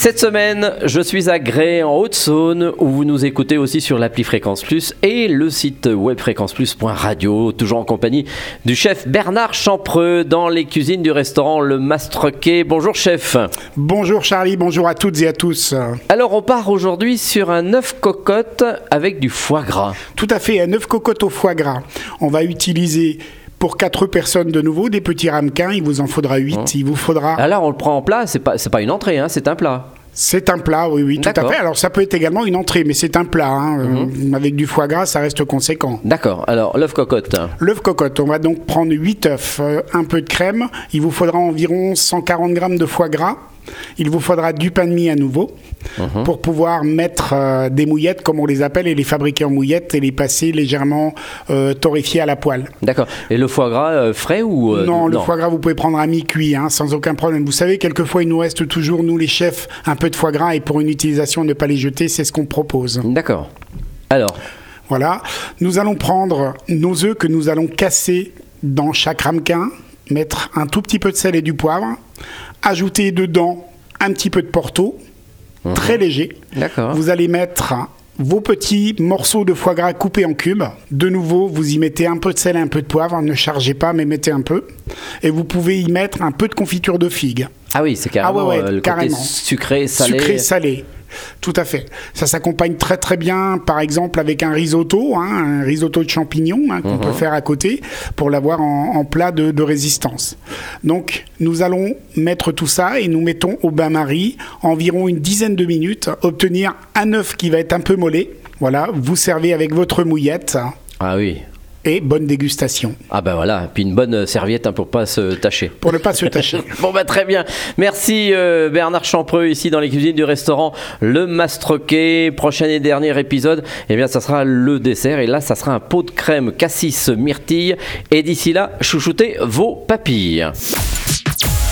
Cette semaine, je suis à Grès en Haute-Saône où vous nous écoutez aussi sur l'appli Fréquence Plus et le site web fréquenceplus.radio, toujours en compagnie du chef Bernard Champreux dans les cuisines du restaurant Le Mastrequet. Bonjour chef. Bonjour Charlie, bonjour à toutes et à tous. Alors on part aujourd'hui sur un œuf cocotte avec du foie gras. Tout à fait, un œuf cocotte au foie gras. On va utiliser pour 4 personnes de nouveau, des petits ramequins, il vous en faudra 8. Il vous faudra. Alors on le prend en plat, c'est pas, pas une entrée, hein, c'est un plat. C'est un plat, oui, oui, tout à fait. Alors ça peut être également une entrée, mais c'est un plat. hein. Euh, Avec du foie gras, ça reste conséquent. D'accord, alors l'œuf cocotte. L'œuf cocotte, on va donc prendre 8 œufs, euh, un peu de crème. Il vous faudra environ 140 grammes de foie gras. Il vous faudra du pain de mie à nouveau pour pouvoir mettre euh, des mouillettes, comme on les appelle, et les fabriquer en mouillettes et les passer légèrement euh, torréfiées à la poêle. D'accord. Et le foie gras euh, frais ou non, le foie gras, vous pouvez prendre à mi-cuit, hein, sans aucun problème. Vous savez, quelquefois, il nous reste toujours, nous les chefs, un peu de foie gras, et pour une utilisation, ne pas les jeter, c'est ce qu'on propose. D'accord. Alors, Voilà. Nous allons prendre nos œufs que nous allons casser dans chaque ramequin, mettre un tout petit peu de sel et du poivre, ajouter dedans un petit peu de porto, très léger. D'accord. Vous allez mettre vos petits morceaux de foie gras coupés en cubes. De nouveau, vous y mettez un peu de sel et un peu de poivre. Ne chargez pas, mais mettez un peu. Et vous pouvez y mettre un peu de confiture de figue. ah oui, c'est carrément Ah ouais, ouais, euh, le carrément. côté sucré, salé. Sucré, salé. Tout à fait. Ça s'accompagne très très bien, par exemple, avec un risotto, hein, un risotto de champignons hein, qu'on Mhm. peut faire à côté pour l'avoir en, en plat de, de résistance. Donc, nous allons mettre tout ça et nous mettons au bain-marie environ une dizaine de minutes, obtenir un œuf qui va être un peu mollet. Voilà, vous servez avec votre mouillette Ah oui. Et bonne dégustation Ah ben voilà, puis une bonne euh, serviette hein, pour pas se tâcher. pour ne pas se tâcher. Bon bah très bien. Merci euh, Bernard Champreux ici dans les cuisines du restaurant Le Mastroquet. Prochain et dernier épisode, eh bien ça sera le dessert et là ça sera un pot de crème cassis myrtille et d'ici là chouchoutez vos papilles.